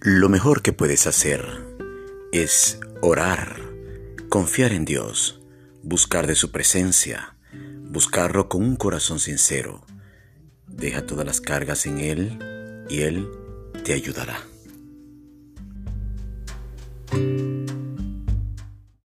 Lo mejor que puedes hacer es orar, confiar en Dios, buscar de su presencia, buscarlo con un corazón sincero. Deja todas las cargas en Él y Él te ayudará.